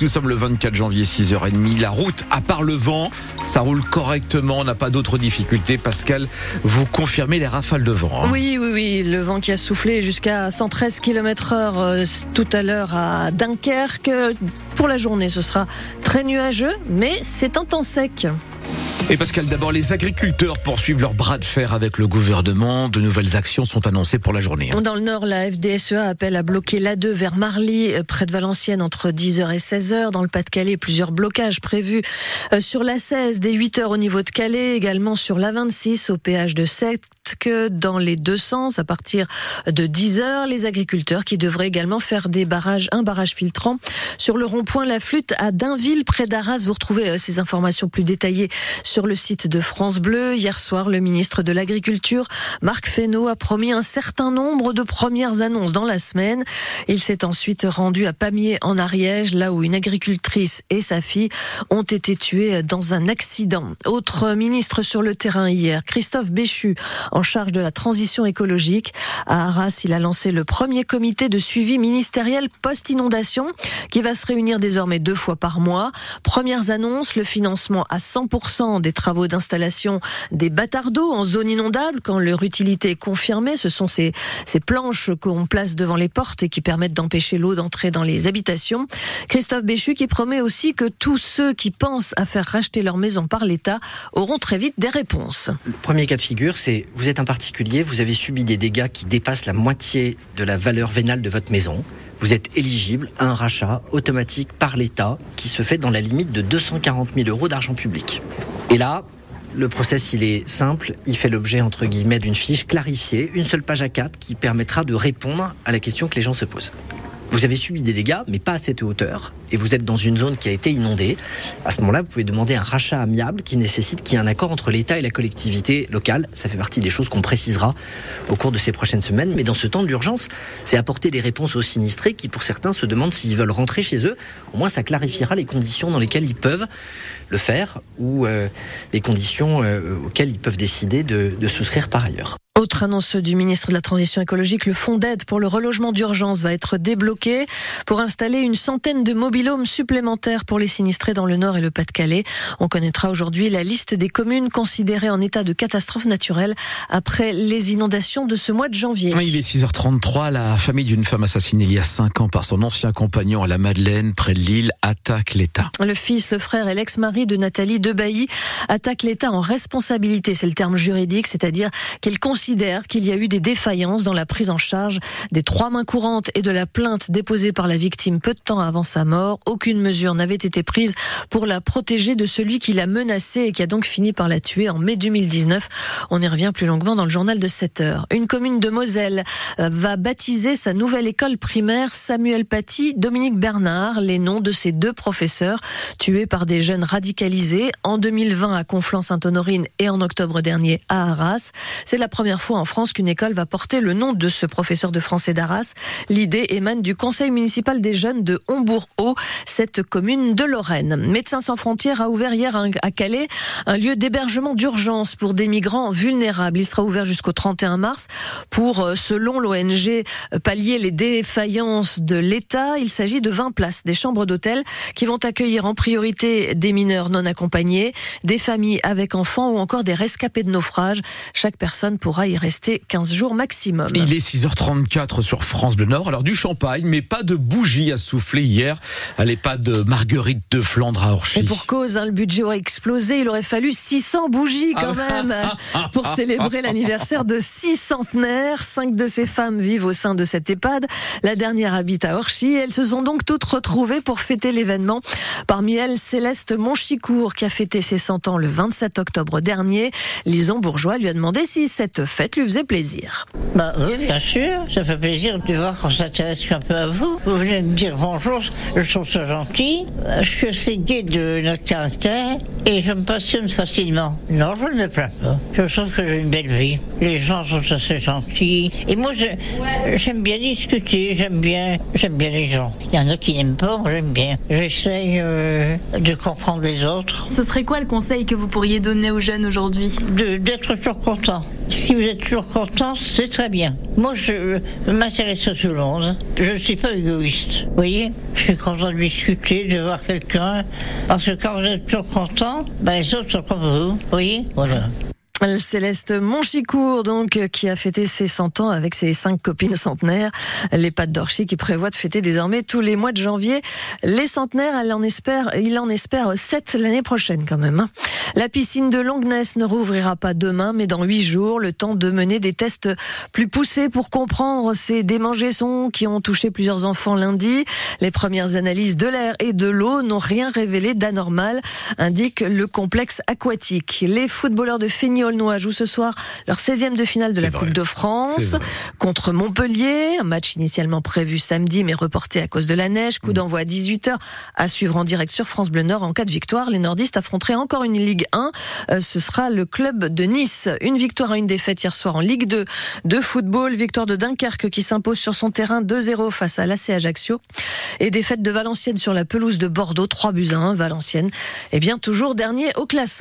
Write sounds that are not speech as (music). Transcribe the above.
Nous sommes le 24 janvier, 6h30. La route, à part le vent, ça roule correctement. On n'a pas d'autres difficultés. Pascal, vous confirmez les rafales de vent. Hein oui, oui, oui. Le vent qui a soufflé jusqu'à 113 km heure euh, tout à l'heure à Dunkerque. Pour la journée, ce sera très nuageux, mais c'est un temps sec. Et Pascal, d'abord, les agriculteurs poursuivent leur bras de fer avec le gouvernement. De nouvelles actions sont annoncées pour la journée. Dans le Nord, la FDSEA appelle à bloquer l'A2 vers Marly, euh, près de Valenciennes, entre 10h et 16h. Dans le Pas-de-Calais, plusieurs blocages prévus euh, sur la 16 dès 8h au niveau de Calais, également sur la 26 au péage de Sète que dans les deux sens à partir de 10h. Les agriculteurs qui devraient également faire des barrages, un barrage filtrant sur le rond-point La Flûte à Dainville, près d'Arras. Vous retrouvez euh, ces informations plus détaillées sur le site de France Bleu. Hier soir, le ministre de l'Agriculture, Marc Fesneau, a promis un certain nombre de premières annonces dans la semaine. Il s'est ensuite rendu à Pamiers en Ariège, là où une agricultrice et sa fille ont été tuées dans un accident. Autre ministre sur le terrain hier, Christophe Béchu, en charge de la transition écologique. À Arras, il a lancé le premier comité de suivi ministériel post-inondation qui va se réunir désormais deux fois par mois. Premières annonces, le financement à 100% des travaux d'installation des bâtards d'eau en zone inondable quand leur utilité est confirmée. Ce sont ces, ces planches qu'on place devant les portes et qui permettent d'empêcher l'eau d'entrer dans les habitations. Christophe Béchu qui promet aussi que tous ceux qui pensent à faire racheter leur maison par l'État auront très vite des réponses. Le premier cas de figure, c'est vous êtes un particulier, vous avez subi des dégâts qui dépassent la moitié de la valeur vénale de votre maison vous êtes éligible à un rachat automatique par l'État qui se fait dans la limite de 240 000 euros d'argent public. Et là, le process, il est simple. Il fait l'objet, entre guillemets, d'une fiche clarifiée, une seule page à 4 qui permettra de répondre à la question que les gens se posent. Vous avez subi des dégâts, mais pas à cette hauteur, et vous êtes dans une zone qui a été inondée. À ce moment-là, vous pouvez demander un rachat amiable qui nécessite qu'il y ait un accord entre l'État et la collectivité locale. Ça fait partie des choses qu'on précisera au cours de ces prochaines semaines. Mais dans ce temps d'urgence, c'est apporter des réponses aux sinistrés qui, pour certains, se demandent s'ils veulent rentrer chez eux. Au moins, ça clarifiera les conditions dans lesquelles ils peuvent le faire ou euh, les conditions euh, auxquelles ils peuvent décider de, de souscrire par ailleurs. Autre annonce du ministre de la Transition écologique, le fonds d'aide pour le relogement d'urgence va être débloqué pour installer une centaine de mobilhomes supplémentaires pour les sinistrés dans le Nord et le Pas-de-Calais. On connaîtra aujourd'hui la liste des communes considérées en état de catastrophe naturelle après les inondations de ce mois de janvier. il est 6h33. La famille d'une femme assassinée il y a 5 ans par son ancien compagnon à la Madeleine, près de Lille, attaque l'État. Le fils, le frère et l'ex-mari de Nathalie Debailly attaquent l'État en responsabilité. C'est le terme juridique, c'est-à-dire qu'ils considère qu'il y a eu des défaillances dans la prise en charge des trois mains courantes et de la plainte déposée par la victime peu de temps avant sa mort. Aucune mesure n'avait été prise pour la protéger de celui qui l'a menacée et qui a donc fini par la tuer en mai 2019. On y revient plus longuement dans le journal de 7 heures. Une commune de Moselle euh, va baptiser sa nouvelle école primaire Samuel Paty, Dominique Bernard, les noms de ces deux professeurs tués par des jeunes radicalisés en 2020 à Conflans-Sainte-Honorine et en octobre dernier à Arras. C'est la première fois en France qu'une école va porter le nom de ce professeur de français d'Arras. L'idée émane du conseil municipal des jeunes de Hombourg-Haut, cette commune de Lorraine. Médecins sans frontières a ouvert hier à Calais un lieu d'hébergement d'urgence pour des migrants vulnérables. Il sera ouvert jusqu'au 31 mars pour, euh, selon l'ONG, pallier les défaillances de l'État. Il s'agit de 20 places, des chambres d'hôtel qui vont accueillir en priorité des mineurs non accompagnés, des familles avec enfants ou encore des rescapés de naufrage. Chaque personne pourra y rester 15 jours maximum. Il est 6h34 sur France Bleu Nord. Alors du champagne, mais pas de bougies à souffler hier à l'EHPAD de Marguerite de Flandre à Orchy. Et pour cause, hein, le budget aurait explosé. Il aurait fallu 600 bougies quand ah. même (laughs) pour célébrer l'anniversaire de six centenaires. Cinq de ces femmes vivent au sein de cette EHPAD. La dernière habite à Orchy. Elles se sont donc toutes retrouvées pour fêter l'événement. Parmi elles, Céleste Monchicourt qui a fêté ses 100 ans le 27 octobre dernier. Lison Bourgeois lui a demandé si cette fête lui faisait plaisir. Bah oui, bien sûr, ça fait plaisir de voir qu'on s'intéresse un peu à vous. Vous venez me dire bonjour, je trouve ça gentil. Je suis assez gai de notre caractère et je me passionne facilement. Non, je ne me plains pas. Je trouve que j'ai une belle vie. Les gens sont assez gentils. Et moi, j'aime bien discuter, j'aime bien, j'aime bien les gens. Il y en a qui n'aiment pas, moi j'aime bien. J'essaye euh, de comprendre les autres. Ce serait quoi le conseil que vous pourriez donner aux jeunes aujourd'hui? D'être toujours content. Si vous êtes toujours content, c'est très bien. Moi, je m'intéresse à tout le monde. Je ne suis pas égoïste. Vous voyez Je suis content de discuter, de voir quelqu'un. Parce que quand vous êtes toujours content, ben, les autres sont comme vous. Vous voyez Voilà. Céleste Monchicourt, donc, qui a fêté ses 100 ans avec ses cinq copines centenaires. Les pattes d'Orchy qui prévoit de fêter désormais tous les mois de janvier. Les centenaires, elle en espère, il en espère sept l'année prochaine quand même. Hein. La piscine de Longness ne rouvrira pas demain, mais dans huit jours, le temps de mener des tests plus poussés pour comprendre ces démangeaisons qui ont touché plusieurs enfants lundi. Les premières analyses de l'air et de l'eau n'ont rien révélé d'anormal, indique le complexe aquatique. Les footballeurs de Feignol jouent ce soir leur 16e de finale de la Coupe de France contre Montpellier. Un match initialement prévu samedi mais reporté à cause de la neige. Coup mm. d'envoi à 18h à suivre en direct sur France Bleu Nord. En cas de victoire, les nordistes affronteraient encore une Ligue 1. Euh, ce sera le club de Nice. Une victoire à une défaite hier soir en Ligue 2 de football. Victoire de Dunkerque qui s'impose sur son terrain 2-0 face à l'AC Ajaccio. Et défaite de Valenciennes sur la pelouse de Bordeaux 3 buts à 1. Valenciennes, eh bien toujours dernier au classement.